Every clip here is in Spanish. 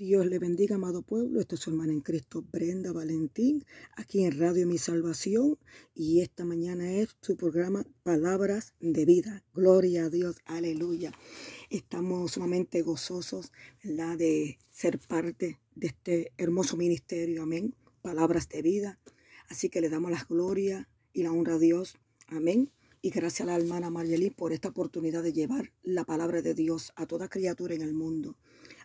Dios le bendiga, amado pueblo. Esta es su hermana en Cristo, Brenda Valentín, aquí en Radio Mi Salvación. Y esta mañana es su programa Palabras de Vida. Gloria a Dios, aleluya. Estamos sumamente gozosos, ¿verdad?, de ser parte de este hermoso ministerio. Amén. Palabras de vida. Así que le damos la gloria y la honra a Dios. Amén. Y gracias a la hermana Marlely por esta oportunidad de llevar la palabra de Dios a toda criatura en el mundo.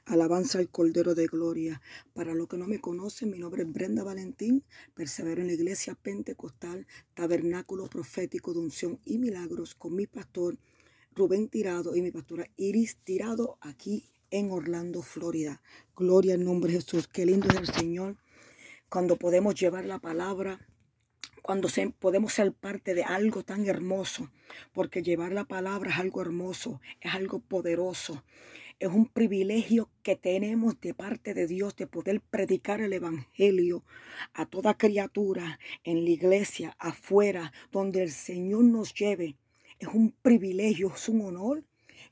Alabanza al Cordero de Gloria. Para los que no me conocen, mi nombre es Brenda Valentín. Persevero en la iglesia pentecostal, tabernáculo profético de unción y milagros con mi pastor Rubén Tirado y mi pastora Iris Tirado aquí en Orlando, Florida. Gloria al nombre de Jesús. Qué lindo es el Señor cuando podemos llevar la palabra cuando podemos ser parte de algo tan hermoso, porque llevar la palabra es algo hermoso, es algo poderoso, es un privilegio que tenemos de parte de Dios de poder predicar el Evangelio a toda criatura en la iglesia, afuera, donde el Señor nos lleve. Es un privilegio, es un honor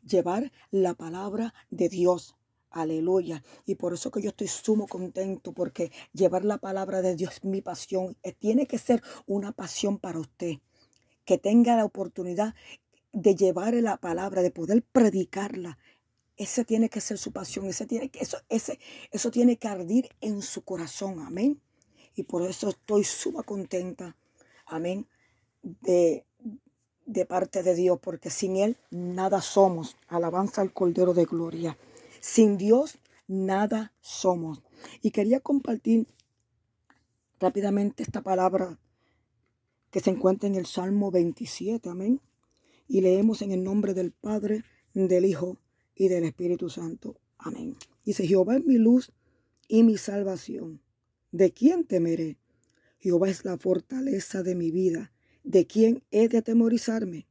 llevar la palabra de Dios. Aleluya. Y por eso que yo estoy sumo contento, porque llevar la palabra de Dios es mi pasión. Eh, tiene que ser una pasión para usted. Que tenga la oportunidad de llevar la palabra, de poder predicarla ese tiene que ser su pasión, ese tiene que, eso, ese, eso tiene que ardir en su corazón, amén. Y por eso estoy suma contenta, amén, de, de parte de Dios, porque sin Él nada somos. Alabanza al Cordero de Gloria. Sin Dios nada somos. Y quería compartir rápidamente esta palabra que se encuentra en el Salmo 27, amén. Y leemos en el nombre del Padre, del Hijo y del Espíritu Santo. Amén. Dice, Jehová es mi luz y mi salvación. ¿De quién temeré? Jehová es la fortaleza de mi vida. ¿De quién he de atemorizarme?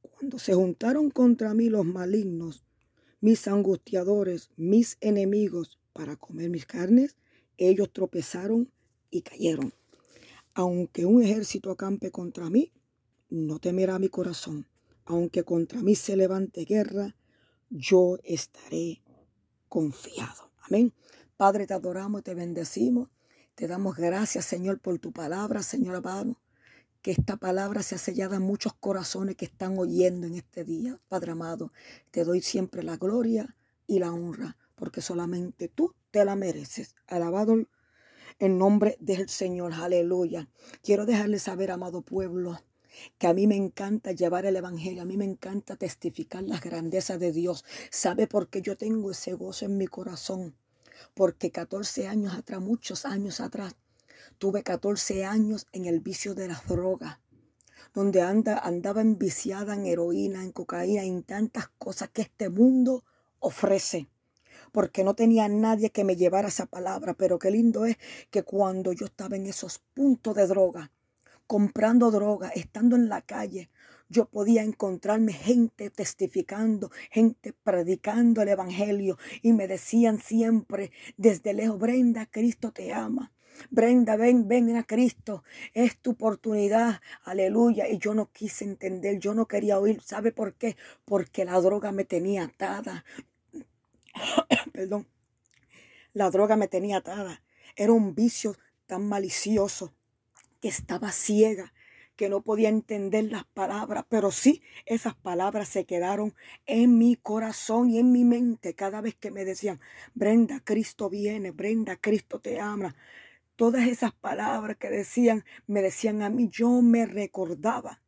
Cuando se juntaron contra mí los malignos, mis angustiadores, mis enemigos, para comer mis carnes, ellos tropezaron y cayeron. Aunque un ejército acampe contra mí, no temerá mi corazón. Aunque contra mí se levante guerra, yo estaré confiado. Amén. Padre, te adoramos y te bendecimos. Te damos gracias, Señor, por tu palabra, Señor amado. Que esta palabra sea sellada en muchos corazones que están oyendo en este día, Padre amado. Te doy siempre la gloria y la honra, porque solamente tú te la mereces. Alabado en nombre del Señor. Aleluya. Quiero dejarle saber, amado pueblo, que a mí me encanta llevar el Evangelio, a mí me encanta testificar las grandezas de Dios. ¿Sabe por qué yo tengo ese gozo en mi corazón? Porque 14 años atrás, muchos años atrás, tuve 14 años en el vicio de las drogas, donde anda, andaba enviciada en heroína, en cocaína, en tantas cosas que este mundo ofrece porque no tenía nadie que me llevara esa palabra, pero qué lindo es que cuando yo estaba en esos puntos de droga, comprando droga, estando en la calle, yo podía encontrarme gente testificando, gente predicando el Evangelio y me decían siempre desde lejos, Brenda, Cristo te ama. Brenda, ven, ven a Cristo. Es tu oportunidad. Aleluya. Y yo no quise entender, yo no quería oír. ¿Sabe por qué? Porque la droga me tenía atada. Perdón. La droga me tenía atada. Era un vicio tan malicioso que estaba ciega, que no podía entender las palabras, pero sí esas palabras se quedaron en mi corazón y en mi mente cada vez que me decían, Brenda, Cristo viene, Brenda, Cristo te ama. Todas esas palabras que decían, me decían a mí, yo me recordaba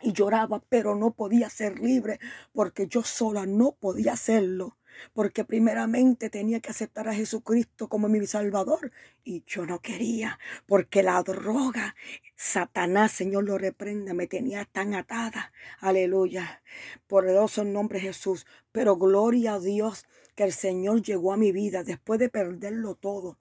y lloraba, pero no podía ser libre porque yo sola no podía hacerlo porque primeramente tenía que aceptar a Jesucristo como mi Salvador y yo no quería, porque la droga, Satanás, Señor lo reprenda, me tenía tan atada, aleluya, por el nombre de Jesús, pero gloria a Dios que el Señor llegó a mi vida después de perderlo todo.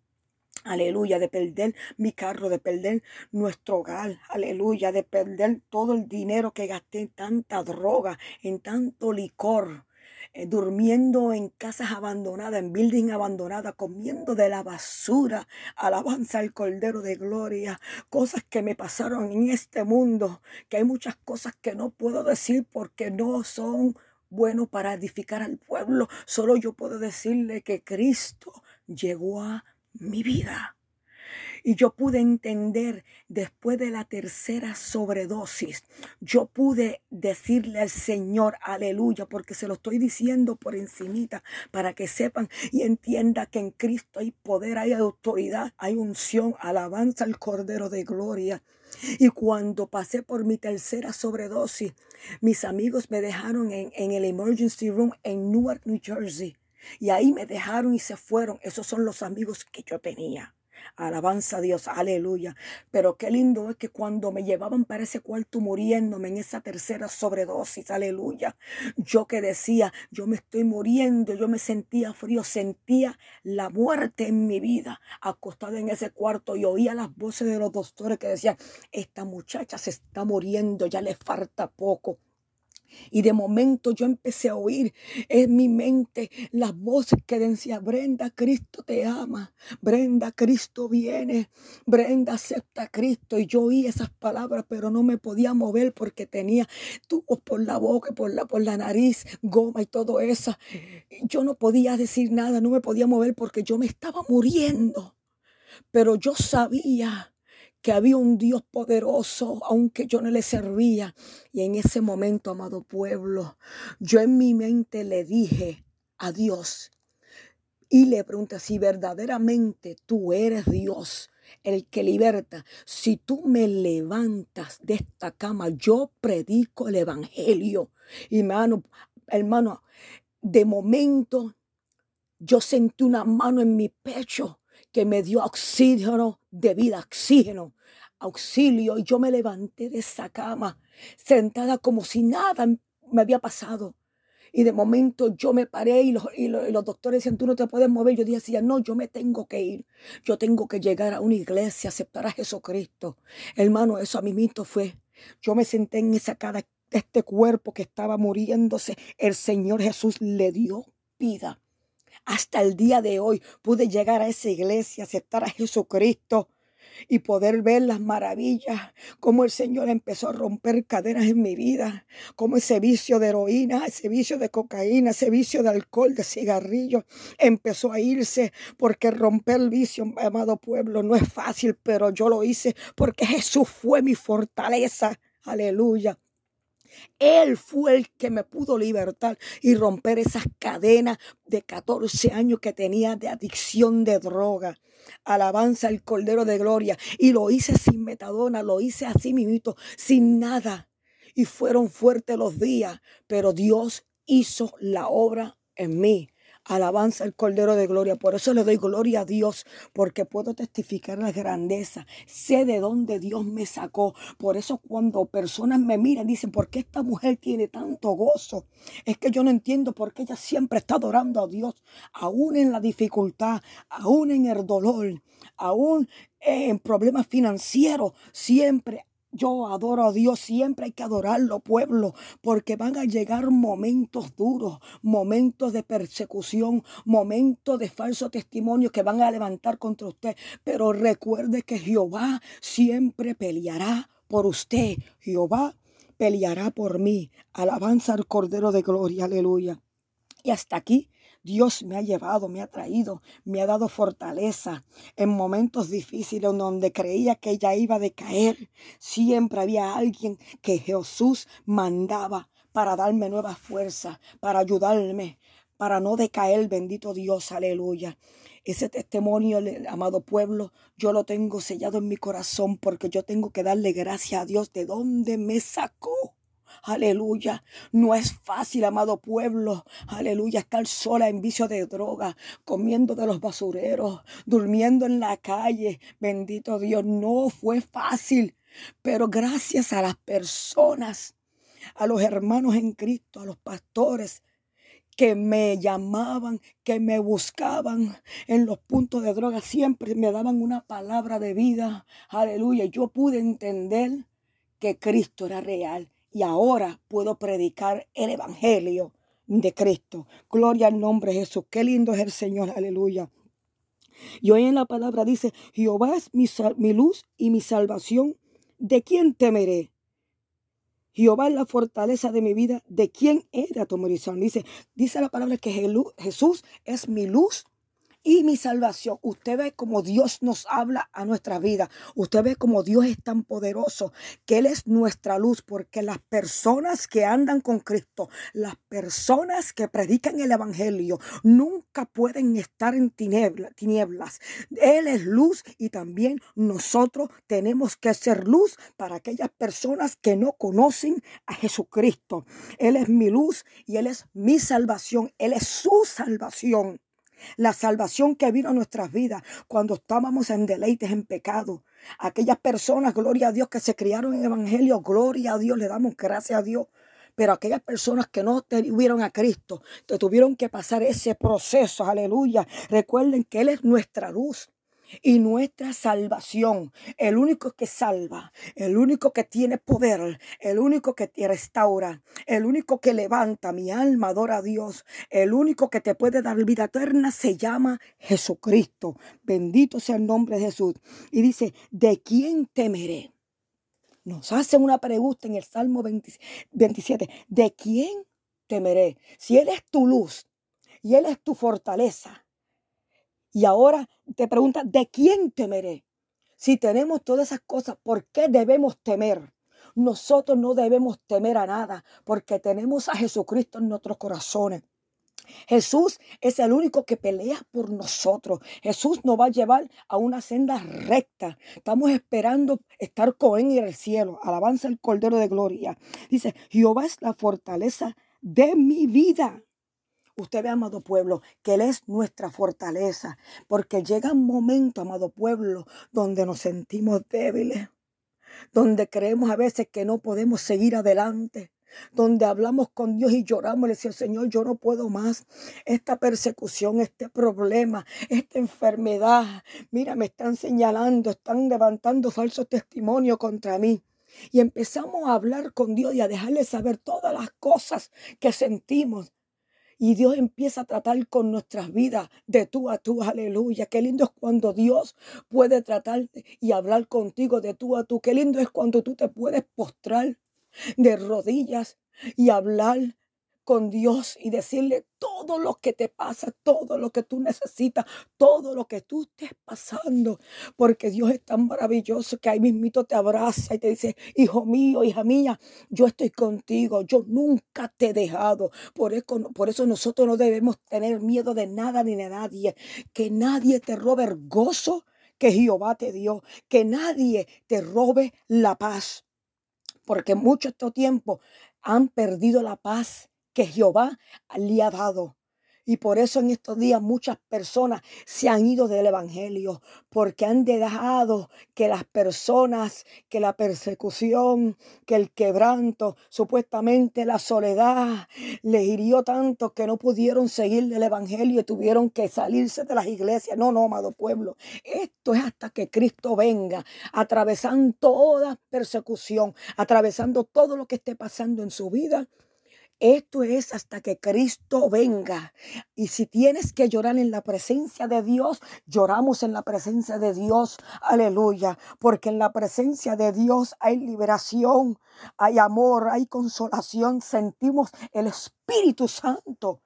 Aleluya, de perder mi carro, de perder nuestro hogar, aleluya, de perder todo el dinero que gasté en tanta droga, en tanto licor. Eh, durmiendo en casas abandonadas, en building abandonadas, comiendo de la basura. Alabanza al Cordero de Gloria. Cosas que me pasaron en este mundo, que hay muchas cosas que no puedo decir porque no son buenos para edificar al pueblo. Solo yo puedo decirle que Cristo llegó a mi vida. Y yo pude entender después de la tercera sobredosis, yo pude decirle al Señor, aleluya, porque se lo estoy diciendo por encimita, para que sepan y entienda que en Cristo hay poder, hay autoridad, hay unción, alabanza al Cordero de Gloria. Y cuando pasé por mi tercera sobredosis, mis amigos me dejaron en, en el emergency room en Newark, New Jersey. Y ahí me dejaron y se fueron. Esos son los amigos que yo tenía. Alabanza a Dios, aleluya. Pero qué lindo es que cuando me llevaban para ese cuarto muriéndome en esa tercera sobredosis, aleluya. Yo que decía, yo me estoy muriendo, yo me sentía frío, sentía la muerte en mi vida, acostada en ese cuarto y oía las voces de los doctores que decían, esta muchacha se está muriendo, ya le falta poco. Y de momento yo empecé a oír en mi mente las voces que decían, Brenda, Cristo te ama, Brenda, Cristo viene, Brenda, acepta a Cristo. Y yo oí esas palabras, pero no me podía mover porque tenía tubos por la boca, por la, por la nariz, goma y todo eso. Yo no podía decir nada, no me podía mover porque yo me estaba muriendo. Pero yo sabía que había un Dios poderoso, aunque yo no le servía. Y en ese momento, amado pueblo, yo en mi mente le dije a Dios y le pregunté si verdaderamente tú eres Dios. El que liberta, si tú me levantas de esta cama, yo predico el evangelio. Y hermano, hermano, de momento yo sentí una mano en mi pecho que me dio oxígeno de vida, oxígeno, auxilio. Y yo me levanté de esa cama, sentada como si nada me había pasado. Y de momento yo me paré y los, y los, doctores decían, tú no te puedes mover. Yo decía, no, yo me tengo que ir. Yo tengo que llegar a una iglesia, aceptar a Jesucristo. Hermano, eso a mí mismo fue. Yo me senté en esa cara este cuerpo que estaba muriéndose. El Señor Jesús le dio vida. Hasta el día de hoy pude llegar a esa iglesia, aceptar a Jesucristo y poder ver las maravillas, como el Señor empezó a romper cadenas en mi vida, como ese vicio de heroína, ese vicio de cocaína, ese vicio de alcohol, de cigarrillo, empezó a irse, porque romper el vicio, amado pueblo, no es fácil, pero yo lo hice porque Jesús fue mi fortaleza. Aleluya. Él fue el que me pudo libertar y romper esas cadenas de 14 años que tenía de adicción de droga. Alabanza al Cordero de Gloria. Y lo hice sin metadona, lo hice así mismo, sin nada. Y fueron fuertes los días, pero Dios hizo la obra en mí. Alabanza el Cordero de Gloria. Por eso le doy gloria a Dios, porque puedo testificar la grandeza. Sé de dónde Dios me sacó. Por eso cuando personas me miran, dicen, ¿por qué esta mujer tiene tanto gozo? Es que yo no entiendo por qué ella siempre está adorando a Dios, aún en la dificultad, aún en el dolor, aún en problemas financieros, siempre yo adoro a Dios, siempre hay que adorarlo, pueblo, porque van a llegar momentos duros, momentos de persecución, momentos de falso testimonio que van a levantar contra usted. Pero recuerde que Jehová siempre peleará por usted. Jehová peleará por mí. Alabanza al Cordero de Gloria, aleluya. Y hasta aquí Dios me ha llevado, me ha traído, me ha dado fortaleza en momentos difíciles donde creía que ella iba a decaer. Siempre había alguien que Jesús mandaba para darme nueva fuerza, para ayudarme, para no decaer, bendito Dios, aleluya. Ese testimonio, amado pueblo, yo lo tengo sellado en mi corazón porque yo tengo que darle gracias a Dios de dónde me sacó. Aleluya. No es fácil, amado pueblo. Aleluya. Estar sola en vicio de droga, comiendo de los basureros, durmiendo en la calle. Bendito Dios. No fue fácil. Pero gracias a las personas, a los hermanos en Cristo, a los pastores, que me llamaban, que me buscaban en los puntos de droga, siempre me daban una palabra de vida. Aleluya. Yo pude entender que Cristo era real y ahora puedo predicar el Evangelio de Cristo. Gloria al nombre de Jesús. Qué lindo es el Señor. Aleluya. Y hoy en la palabra dice, Jehová es mi, luz y mi salvación. ¿De quién temeré? Jehová es la fortaleza de mi vida. ¿De quién he de atemorizar? Dice, dice la palabra que Jesús es mi luz y mi salvación. Usted ve como Dios nos habla a nuestra vida. Usted ve como Dios es tan poderoso, que Él es nuestra luz, porque las personas que andan con Cristo, las personas que predican el Evangelio, nunca pueden estar en tinieblas. Él es luz y también nosotros tenemos que ser luz para aquellas personas que no conocen a Jesucristo. Él es mi luz y Él es mi salvación. Él es su salvación. La salvación que vino a nuestras vidas cuando estábamos en deleites, en pecado. Aquellas personas, gloria a Dios, que se criaron en el Evangelio, gloria a Dios, le damos gracias a Dios. Pero aquellas personas que no tuvieron a Cristo, que tuvieron que pasar ese proceso, aleluya. Recuerden que Él es nuestra luz y nuestra salvación. El único que salva, el único que tiene poder, el único que te restaura, el único que levanta mi alma, adora a Dios, el único que te puede dar vida eterna se llama Jesucristo. Bendito sea el nombre de Jesús. Y dice, ¿de quién temeré? Nos hace una pregunta en el Salmo 27. ¿De quién temeré? Si Él es tu luz y Él es tu fortaleza. Y ahora te pregunta, ¿de quién temeré? Si tenemos todas esas cosas, ¿por qué debemos temer? Nosotros no debemos temer a nada porque tenemos a Jesucristo en nuestros corazones. Jesús es el único que pelea por nosotros. Jesús nos va a llevar a una senda recta. Estamos esperando estar con él en el cielo. Alabanza al Cordero de Gloria. Dice, Jehová es la fortaleza de mi vida. Usted ve, amado pueblo, que Él es nuestra fortaleza, porque llega un momento, amado pueblo, donde nos sentimos débiles, donde creemos a veces que no podemos seguir adelante, donde hablamos con Dios y lloramos le decimos, Señor, yo no puedo más. Esta persecución, este problema, esta enfermedad, mira, me están señalando, están levantando falsos testimonios contra mí. Y empezamos a hablar con Dios y a dejarle saber todas las cosas que sentimos. Y Dios empieza a tratar con nuestras vidas de tú a tú, aleluya. Qué lindo es cuando Dios puede tratarte y hablar contigo de tú a tú. Qué lindo es cuando tú te puedes postrar de rodillas y hablar con Dios y decirle todo lo que te pasa, todo lo que tú necesitas, todo lo que tú estés pasando, porque Dios es tan maravilloso que ahí mismito te abraza y te dice, hijo mío, hija mía, yo estoy contigo, yo nunca te he dejado. Por eso, por eso nosotros no debemos tener miedo de nada ni de nadie, que nadie te robe el gozo que Jehová te dio, que nadie te robe la paz, porque mucho este tiempo han perdido la paz que Jehová le ha dado. Y por eso en estos días muchas personas se han ido del Evangelio, porque han dejado que las personas, que la persecución, que el quebranto, supuestamente la soledad, les hirió tanto que no pudieron seguir del Evangelio y tuvieron que salirse de las iglesias. No, no, amado pueblo. Esto es hasta que Cristo venga, atravesando toda persecución, atravesando todo lo que esté pasando en su vida esto es hasta que Cristo venga. Y si tienes que llorar en la presencia de Dios, lloramos en la presencia de Dios. Aleluya. Porque en la presencia de Dios hay liberación, hay amor, hay consolación. Sentimos el Espíritu Santo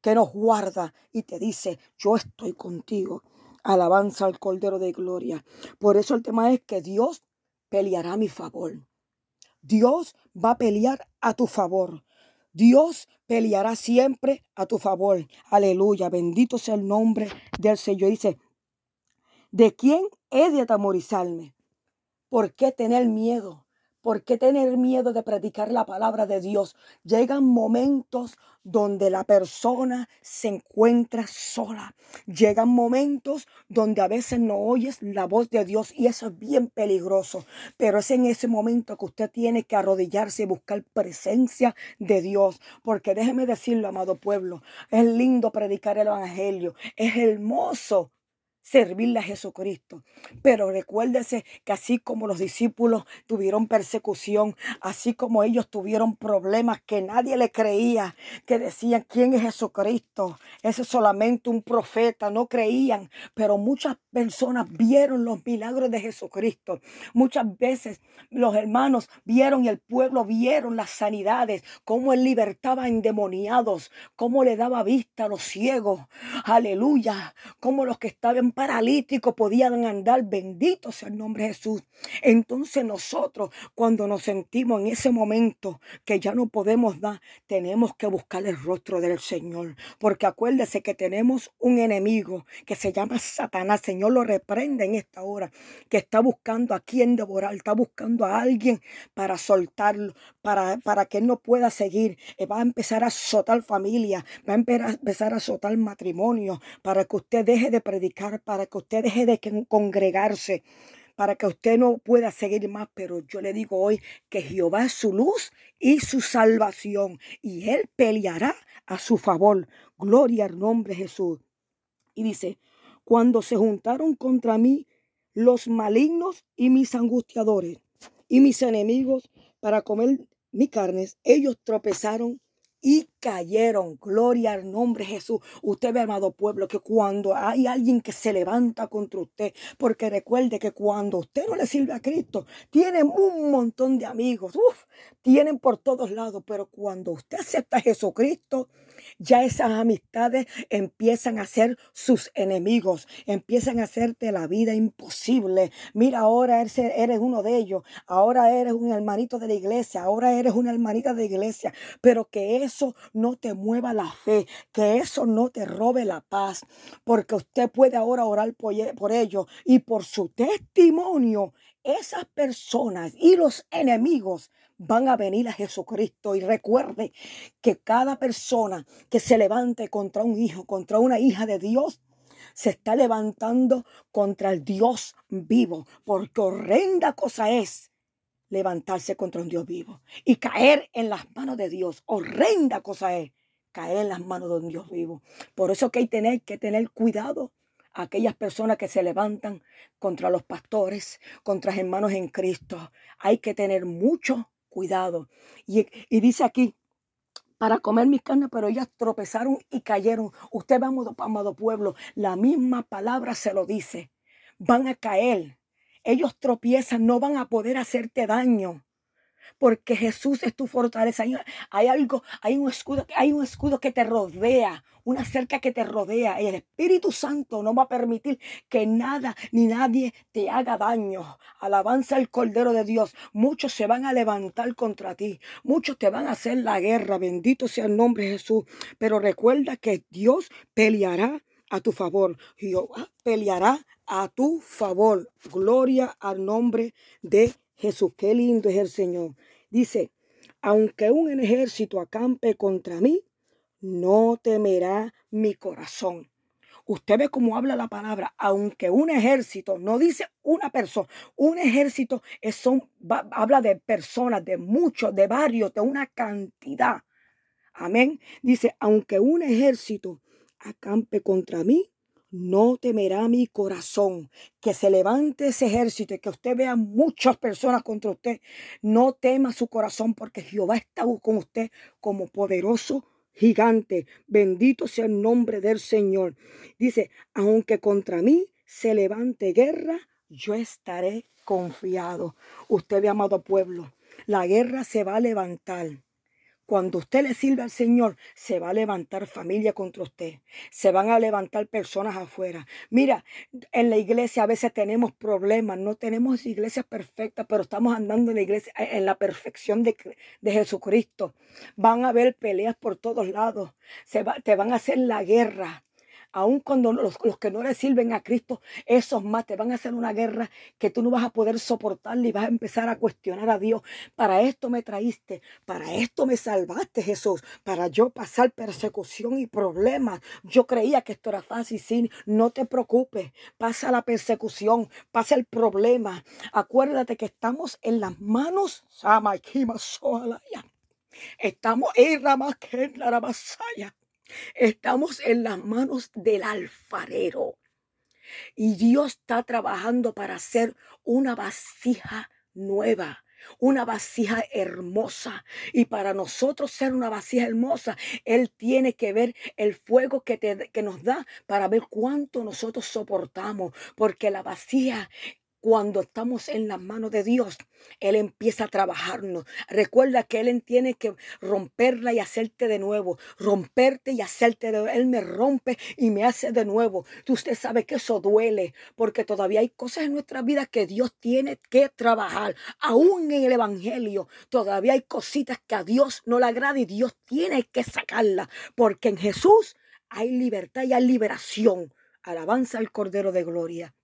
que nos guarda y te dice, yo estoy contigo. Alabanza al Cordero de Gloria. Por eso el tema es que Dios peleará a mi favor. Dios va a pelear a tu favor. Dios peleará siempre a tu favor. Aleluya. Bendito sea el nombre del Señor. Dice, ¿de quién he de atemorizarme? ¿Por qué tener miedo? ¿Por qué tener miedo de predicar la palabra de Dios? Llegan momentos donde la persona se encuentra sola. Llegan momentos donde a veces no oyes la voz de Dios y eso es bien peligroso. Pero es en ese momento que usted tiene que arrodillarse y buscar presencia de Dios. Porque déjeme decirlo, amado pueblo, es lindo predicar el Evangelio. Es hermoso servirle a Jesucristo. Pero recuérdese que así como los discípulos tuvieron persecución, así como ellos tuvieron problemas que nadie le creía, que decían, ¿quién es Jesucristo? Ese es solamente un profeta, no creían, pero muchas personas vieron los milagros de Jesucristo. Muchas veces los hermanos vieron y el pueblo vieron las sanidades, cómo él libertaba endemoniados, cómo le daba vista a los ciegos. Aleluya, cómo los que estaban paralíticos podían andar. Bendito sea el nombre de Jesús. Entonces nosotros, cuando nos sentimos en ese momento que ya no podemos dar, tenemos que buscar el rostro del Señor. Porque acuérdese que tenemos un enemigo que se llama Satanás. Señor lo reprende en esta hora, que está buscando a quien devorar, está buscando a alguien para soltarlo, para, para que él no pueda seguir. Eh, va a empezar a azotar familia, va a empezar a azotar matrimonio, para que usted deje de predicar, para que usted deje de congregarse para que usted no pueda seguir más, pero yo le digo hoy que Jehová es su luz y su salvación, y él peleará a su favor. Gloria al nombre de Jesús. Y dice, cuando se juntaron contra mí los malignos y mis angustiadores y mis enemigos para comer mi carnes, ellos tropezaron y cayeron. Gloria al nombre de Jesús. Usted ve, amado pueblo, que cuando hay alguien que se levanta contra usted, porque recuerde que cuando usted no le sirve a Cristo, tienen un montón de amigos, uf, tienen por todos lados, pero cuando usted acepta a Jesucristo, ya esas amistades empiezan a ser sus enemigos, empiezan a hacerte la vida imposible. Mira, ahora eres, uno de ellos, ahora eres un hermanito de la iglesia, ahora eres una hermanita de iglesia, pero que eso no te mueva la fe, que eso no te robe la paz, porque usted puede ahora orar por ellos y por su testimonio, esas personas y los enemigos van a venir a Jesucristo. Y recuerde que cada persona que se levante contra un hijo, contra una hija de Dios, se está levantando contra el Dios vivo, porque horrenda cosa es levantarse contra un Dios vivo y caer en las manos de Dios. Horrenda cosa es caer en las manos de un Dios vivo. Por eso que hay tener, que tener cuidado aquellas personas que se levantan contra los pastores, contra hermanos en Cristo. Hay que tener mucho cuidado. Y, dice aquí, para comer mis carnes, pero ellas tropezaron y cayeron. Usted va, amado pueblo, la misma palabra se lo dice. Van a caer. Ellos tropiezan, no van a poder hacerte daño porque Jesús es tu fortaleza. Hay, algo, hay un escudo, hay un escudo que te rodea, una cerca que te rodea. Y el Espíritu Santo no va a permitir que nada ni nadie te haga daño. Alabanza al Cordero de Dios. Muchos se van a levantar contra ti. Muchos te van a hacer la guerra. Bendito sea el nombre de Jesús. Pero recuerda que Dios peleará a tu favor. Jehová peleará a tu favor. Gloria al nombre de Jesús. Qué lindo es el Señor. Dice, aunque un ejército acampe contra mí, no temerá mi corazón. Usted ve cómo habla la palabra, aunque un ejército, no dice una persona, un ejército es son, habla de personas, de muchos, de varios, de una cantidad. Amén. Dice, aunque un ejército acampe contra mí, no temerá mi corazón. Que se levante ese ejército y que usted vea muchas personas contra usted. No tema su corazón porque Jehová está con usted como poderoso gigante. Bendito sea el nombre del Señor. Dice, aunque contra mí se levante guerra, yo estaré confiado. Usted ve, amado pueblo, la guerra se va a levantar. Cuando usted le sirve al Señor, se va a levantar familia contra usted. Se van a levantar personas afuera. Mira, en la iglesia a veces tenemos problemas. No tenemos iglesias perfectas, pero estamos andando en la iglesia en la perfección de, Jesucristo. Van a haber peleas por todos lados. Se te van a hacer la guerra aun cuando los, que no le sirven a Cristo, esos más te van a hacer una guerra que tú no vas a poder soportar y vas a empezar a cuestionar a Dios. Para esto me traíste, para esto me salvaste Jesús, para yo pasar persecución y problemas. Yo creía que esto era fácil, sí, no te preocupes, pasa la persecución, pasa el problema. Acuérdate que estamos en las manos, Estamos en la la Estamos en las manos del alfarero. Y Dios está trabajando para hacer una vasija nueva una vasija hermosa. Y para nosotros ser una vasija hermosa, Él tiene que ver el fuego que, que nos da para ver cuánto nosotros soportamos. Porque la vasija cuando estamos en las manos de Dios, Él empieza a trabajarnos. Recuerda que Él tiene que romperla y hacerte de nuevo. Romperte y hacerte de nuevo. Él me rompe y me hace de nuevo. Usted sabe que eso duele porque todavía hay cosas en nuestra vida que Dios tiene que trabajar. Aún en el Evangelio todavía hay cositas que a Dios no le agrada y Dios tiene que sacarla. Porque en Jesús hay libertad y hay liberación. Alabanza al Cordero de Gloria.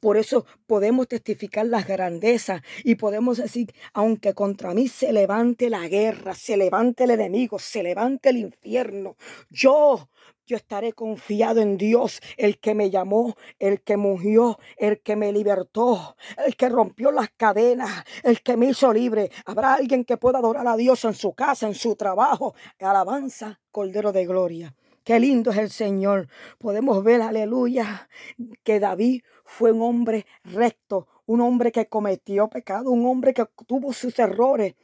Por eso podemos testificar las grandezas y podemos decir, aunque contra mí se levante la guerra, se levante el enemigo, se levante el infierno, yo yo estaré confiado en Dios, el que me llamó, el que murió, el que me libertó, el que rompió las cadenas, el que me hizo libre. Habrá alguien que pueda adorar a Dios en su casa, en su trabajo. Alabanza, Cordero de Gloria. Qué lindo es el Señor. Podemos ver, aleluya, que David fue un hombre recto, un hombre que cometió pecado, un hombre que tuvo sus errores,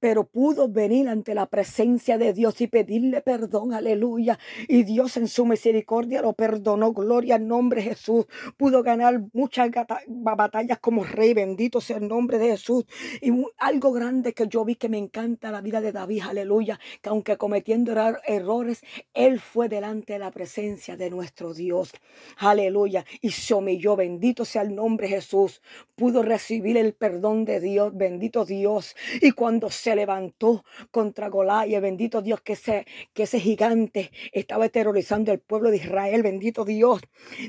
pero pudo venir ante la presencia de Dios y pedirle perdón, aleluya. Y Dios en su misericordia lo perdonó, gloria al nombre de Jesús. Pudo ganar muchas batallas como rey, bendito sea el nombre de Jesús. Y algo grande que yo vi que me encanta la vida de David, aleluya, que aunque cometiendo errores, él fue delante de la presencia de nuestro Dios, aleluya. Y se humilló, bendito sea el nombre de Jesús. Pudo recibir el perdón de Dios, bendito Dios. Y cuando se levantó contra Goliat, bendito Dios, que ese, que ese gigante estaba terrorizando el pueblo de Israel, bendito Dios.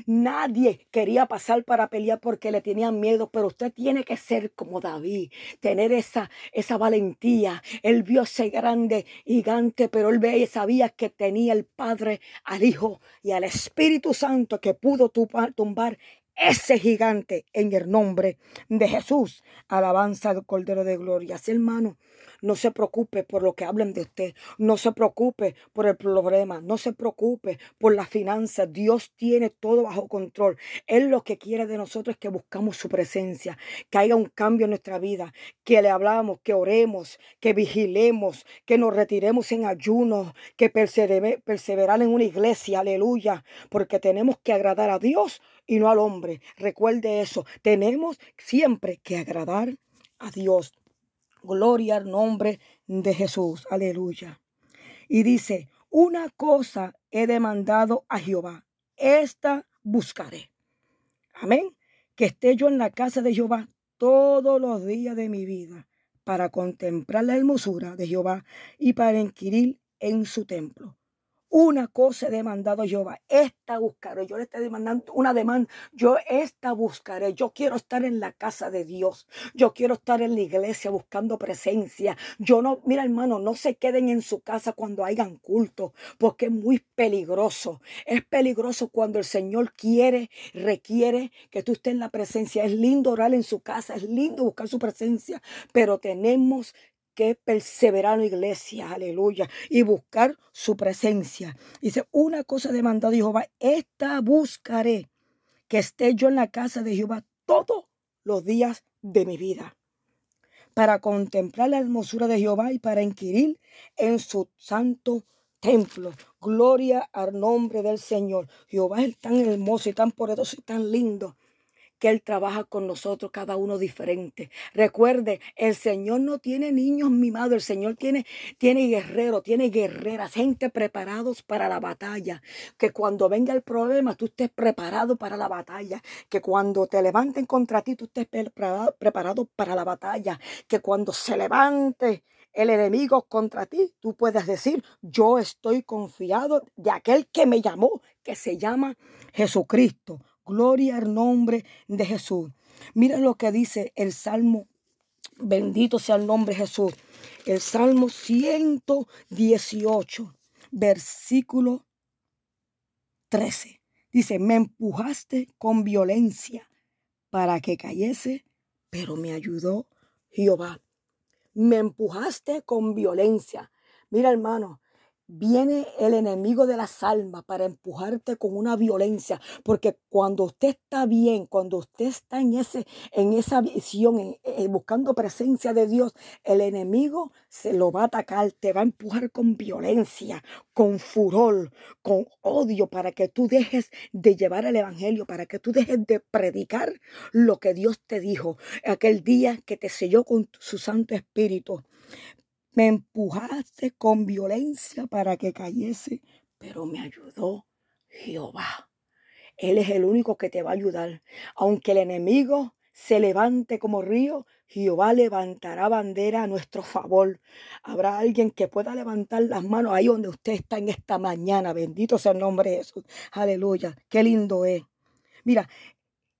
Nadie quería pasar para pelear porque le tenían miedo, pero usted tiene que ser como David, tener esa, esa valentía. Él vio ese grande gigante, pero él veía y sabía que tenía el Padre, al Hijo y al Espíritu Santo que pudo tumbar ese gigante en el nombre de Jesús. Alabanza al Cordero de Gloria. Así, hermano, no se preocupe por lo que hablen de usted. No se preocupe por el problema. No se preocupe por la finanza. Dios tiene todo bajo control. Él lo que quiere de nosotros es que buscamos su presencia, que haya un cambio en nuestra vida, que le hablamos, que oremos, que vigilemos, que nos retiremos en ayuno, que perseverar en una iglesia. Aleluya. Porque tenemos que agradar a Dios y no al hombre. Recuerde eso. Tenemos siempre que agradar a Dios. Gloria al nombre de Jesús. Aleluya. Y dice, una cosa he demandado a Jehová. Esta buscaré. Amén. Que esté yo en la casa de Jehová todos los días de mi vida para contemplar la hermosura de Jehová y para inquirir en su templo. Una cosa he demandado Jehová, esta buscaré. Yo le estoy demandando una demanda. Yo esta buscaré. Yo quiero estar en la casa de Dios. Yo quiero estar en la iglesia buscando presencia. Yo no, mira hermano, no se queden en su casa cuando hayan culto, porque es muy peligroso. Es peligroso cuando el Señor quiere, requiere que tú estés en la presencia. Es lindo orar en su casa, es lindo buscar su presencia, pero tenemos que perseverar en la iglesia, aleluya, y buscar su presencia. Dice, una cosa demandó Jehová, esta buscaré, que esté yo en la casa de Jehová todos los días de mi vida, para contemplar la hermosura de Jehová y para inquirir en su santo templo. Gloria al nombre del Señor. Jehová es tan hermoso y tan poderoso y tan lindo que Él trabaja con nosotros, cada uno diferente. Recuerde, el Señor no tiene niños mimados, el Señor tiene, tiene guerreros, tiene guerreras, gente preparados para la batalla. Que cuando venga el problema, tú estés preparado para la batalla. Que cuando te levanten contra ti, tú estés preparado, para la batalla. Que cuando se levante el enemigo contra ti, tú puedes decir, yo estoy confiado de aquel que me llamó, que se llama Jesucristo. Gloria al nombre de Jesús. Mira lo que dice el Salmo. Bendito sea el nombre de Jesús. El Salmo 118, versículo 13. Dice, me empujaste con violencia para que cayese, pero me ayudó Jehová. Me empujaste con violencia. Mira, hermano, Viene el enemigo de las almas para empujarte con una violencia, porque cuando usted está bien, cuando usted está en, ese, en esa visión, buscando presencia de Dios, el enemigo se lo va a atacar, te va a empujar con violencia, con furor, con odio, para que tú dejes de llevar el evangelio, para que tú dejes de predicar lo que Dios te dijo aquel día que te selló con su Santo Espíritu. Me empujaste con violencia para que cayese, pero me ayudó Jehová. Él es el único que te va a ayudar. Aunque el enemigo se levante como río, Jehová levantará bandera a nuestro favor. Habrá alguien que pueda levantar las manos ahí donde usted está en esta mañana. Bendito sea el nombre de Jesús. Aleluya. Qué lindo es. Mira,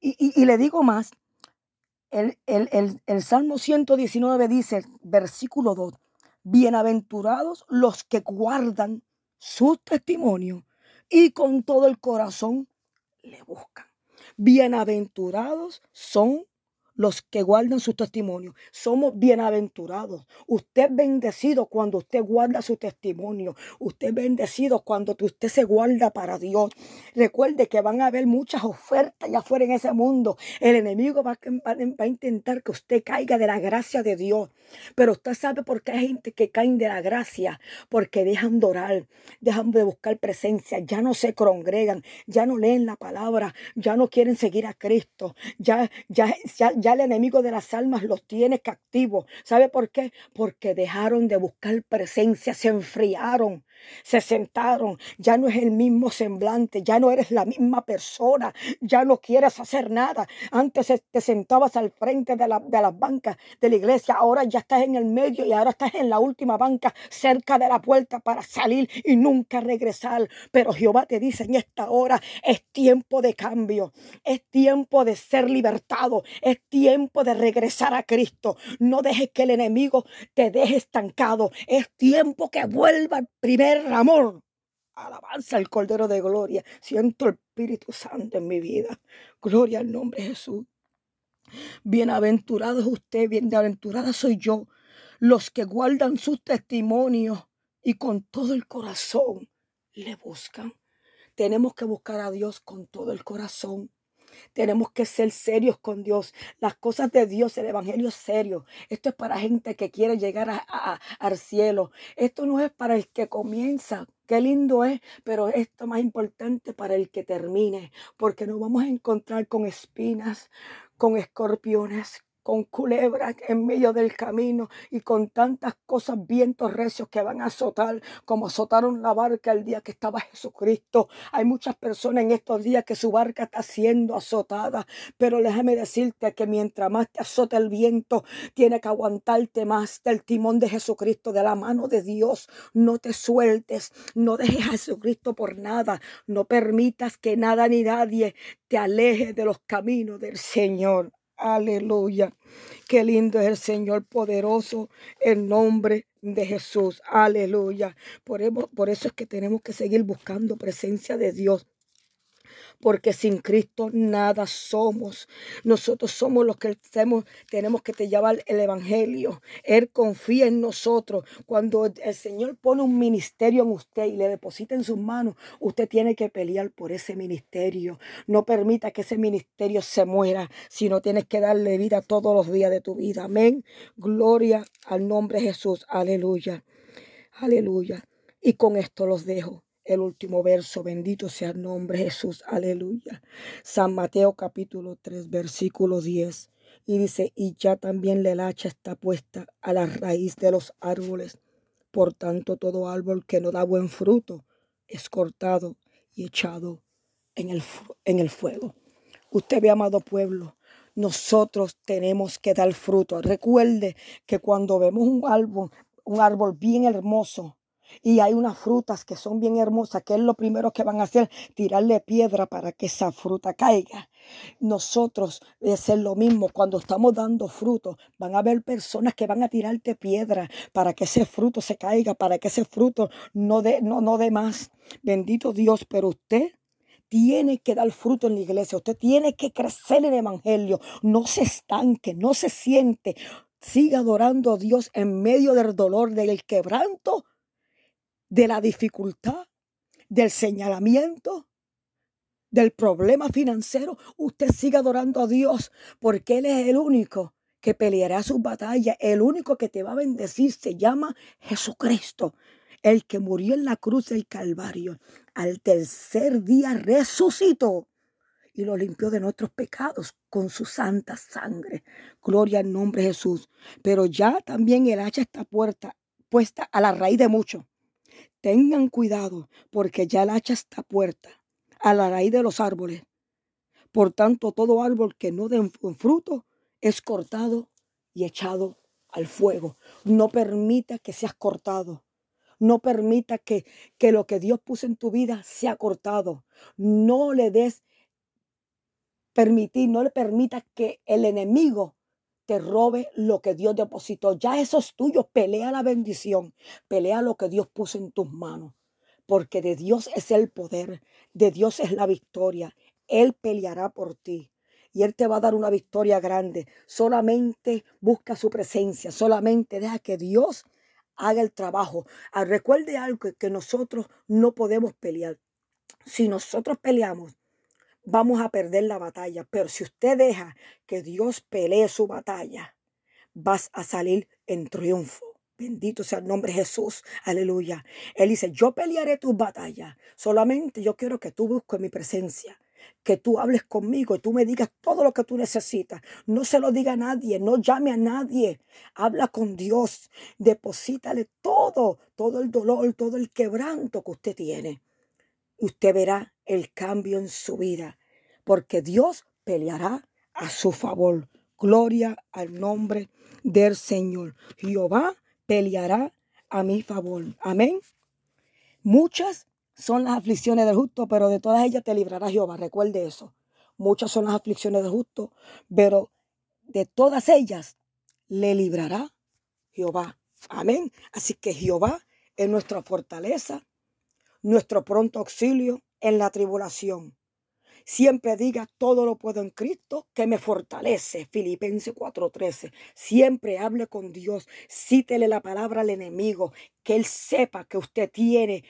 y, le digo más. El, el, el, el Salmo 119 dice, versículo 2, Bienaventurados los que guardan su testimonio y con todo el corazón le buscan. Bienaventurados son los que guardan su testimonio. Somos bienaventurados. Usted es bendecido cuando usted guarda su testimonio. Usted es bendecido cuando usted se guarda para Dios. Recuerde que van a haber muchas ofertas allá afuera en ese mundo. El enemigo va a, intentar que usted caiga de la gracia de Dios. Pero usted sabe por qué hay gente que cae de la gracia. Porque dejan de orar, dejan de buscar presencia. Ya no se congregan, ya no leen la palabra, ya no quieren seguir a Cristo. Ya, ya ya el enemigo de las almas los tiene captivos. ¿Sabe por qué? Porque dejaron de buscar presencia, se enfriaron se sentaron, ya no es el mismo semblante, ya no eres la misma persona, ya no quieres hacer nada. Antes te sentabas al frente de, la, de las bancas de la iglesia, ahora ya estás en el medio y ahora estás en la última banca cerca de la puerta para salir y nunca regresar. Pero Jehová te dice en esta hora, es tiempo de cambio, es tiempo de ser libertado, es tiempo de regresar a Cristo. No dejes que el enemigo te deje estancado, es tiempo que vuelva primero amor. Alabanza al Cordero de Gloria. Siento el Espíritu Santo en mi vida. Gloria al nombre de Jesús. Bienaventurado es usted, bienaventurada soy yo, los que guardan sus testimonios y con todo el corazón le buscan. Tenemos que buscar a Dios con todo el corazón. Tenemos que ser serios con Dios. Las cosas de Dios, el Evangelio es serio. Esto es para gente que quiere llegar al cielo. Esto no es para el que comienza. Qué lindo es, pero esto más importante para el que termine, porque nos vamos a encontrar con espinas, con escorpiones, con culebras en medio del camino y con tantas cosas, vientos recios que van a azotar, como azotaron la barca el día que estaba Jesucristo. Hay muchas personas en estos días que su barca está siendo azotada, pero déjame decirte que mientras más te azota el viento, tiene que aguantarte más del timón de Jesucristo, de la mano de Dios. No te sueltes, no dejes a Jesucristo por nada, no permitas que nada ni nadie te aleje de los caminos del Señor. Aleluya. Qué lindo es el Señor poderoso en nombre de Jesús. Aleluya. Por, por eso es que tenemos que seguir buscando presencia de Dios porque sin Cristo nada somos. Nosotros somos los que tenemos, que te llevar el Evangelio. Él confía en nosotros. Cuando el Señor pone un ministerio en usted y le deposita en sus manos, usted tiene que pelear por ese ministerio. No permita que ese ministerio se muera, sino tienes que darle vida todos los días de tu vida. Amén. Gloria al nombre de Jesús. Aleluya. Aleluya. Y con esto los dejo el último verso, bendito sea el nombre de Jesús, aleluya. San Mateo capítulo 3, versículo 10. Y dice, y ya también la hacha está puesta a la raíz de los árboles. Por tanto, todo árbol que no da buen fruto es cortado y echado en el, en el fuego. Usted ve, amado pueblo, nosotros tenemos que dar fruto. Recuerde que cuando vemos un árbol, un árbol bien hermoso, y hay unas frutas que son bien hermosas, que es lo primero que van a hacer, tirarle piedra para que esa fruta caiga. Nosotros es lo mismo, cuando estamos dando fruto, van a haber personas que van a tirarte piedra para que ese fruto se caiga, para que ese fruto no dé no, no más. Bendito Dios, pero usted tiene que dar fruto en la iglesia, usted tiene que crecer en el Evangelio, no se estanque, no se siente, siga adorando a Dios en medio del dolor, del quebranto de la dificultad, del señalamiento, del problema financiero, usted siga adorando a Dios porque Él es el único que peleará sus batallas, el único que te va a bendecir se llama Jesucristo, el que murió en la cruz del Calvario. Al tercer día resucitó y lo limpió de nuestros pecados con su santa sangre. Gloria al nombre de Jesús. Pero ya también el hacha está puerta, puesta a la raíz de mucho. Tengan cuidado porque ya el hacha está puerta a la raíz de los árboles. Por tanto, todo árbol que no dé fruto es cortado y echado al fuego. No permita que seas cortado. No permita que, que lo que Dios puso en tu vida sea cortado. No le des permitir, no le permita que el enemigo te robe lo que Dios depositó. Ya eso es tuyo. Pelea la bendición. Pelea lo que Dios puso en tus manos. Porque de Dios es el poder. De Dios es la victoria. Él peleará por ti y Él te va a dar una victoria grande. Solamente busca su presencia, solamente deja que Dios haga el trabajo. Ah, recuerde algo que nosotros no podemos pelear. Si nosotros peleamos, vamos a perder la batalla, pero si usted deja que Dios pelee su batalla, vas a salir en triunfo. Bendito sea el nombre de Jesús. Aleluya. Él dice, yo pelearé tus batallas. Solamente yo quiero que tú busques mi presencia que tú hables conmigo y tú me digas todo lo que tú necesitas. No se lo diga a nadie, no llame a nadie. Habla con Dios, deposítale todo, todo el dolor, todo el quebranto que usted tiene. Usted verá el cambio en su vida, porque Dios peleará a su favor. Gloria al nombre del Señor. Jehová peleará a mi favor. Amén. Muchas son las aflicciones del justo, pero de todas ellas te librará Jehová. Recuerde eso. Muchas son las aflicciones del justo, pero de todas ellas le librará Jehová. Amén. Así que Jehová es nuestra fortaleza, nuestro pronto auxilio en la tribulación. Siempre diga, todo lo puedo en Cristo que me fortalece. Filipenses 4:13. Siempre hable con Dios. Cítele la palabra al enemigo. Que él sepa que usted tiene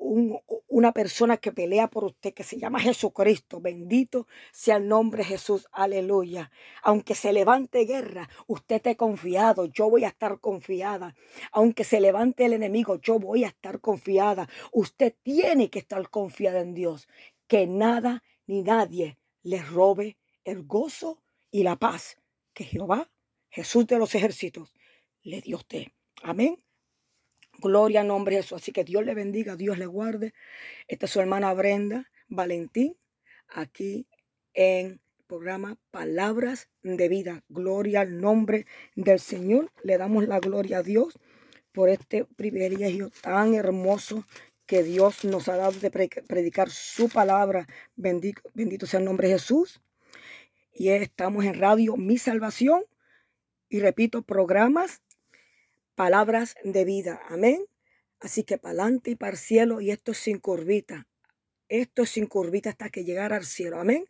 una persona que pelea por usted, que se llama Jesucristo. Bendito sea el nombre de Jesús. Aleluya. Aunque se levante guerra, usted esté confiado. Yo voy a estar confiada. Aunque se levante el enemigo, yo voy a estar confiada. Usted tiene que estar confiada en Dios. Que nada ni nadie le robe el gozo y la paz que Jehová, Jesús de los ejércitos, le dio a usted. Amén. Gloria a nombre de Jesús. Así que Dios le bendiga, Dios le guarde. Esta es su hermana Brenda Valentín, aquí en el programa Palabras de Vida. Gloria al nombre del Señor. Le damos la gloria a Dios por este privilegio tan hermoso que Dios nos ha dado de predicar su palabra. Bendito, bendito sea el nombre de Jesús. Y estamos en radio Mi Salvación. Y repito, programas palabras de vida. Amén. Así que para adelante y para el cielo, y esto es sin curvita. Esto es sin curvita hasta que llegara al cielo. Amén.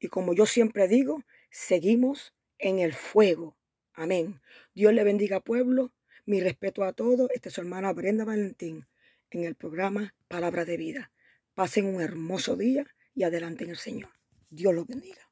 Y como yo siempre digo, seguimos en el fuego. Amén. Dios le bendiga pueblo. Mi respeto a todos. Esta es su hermana Brenda Valentín en el programa Palabra de Vida. Pasen un hermoso día y adelante en el Señor. Dios los bendiga.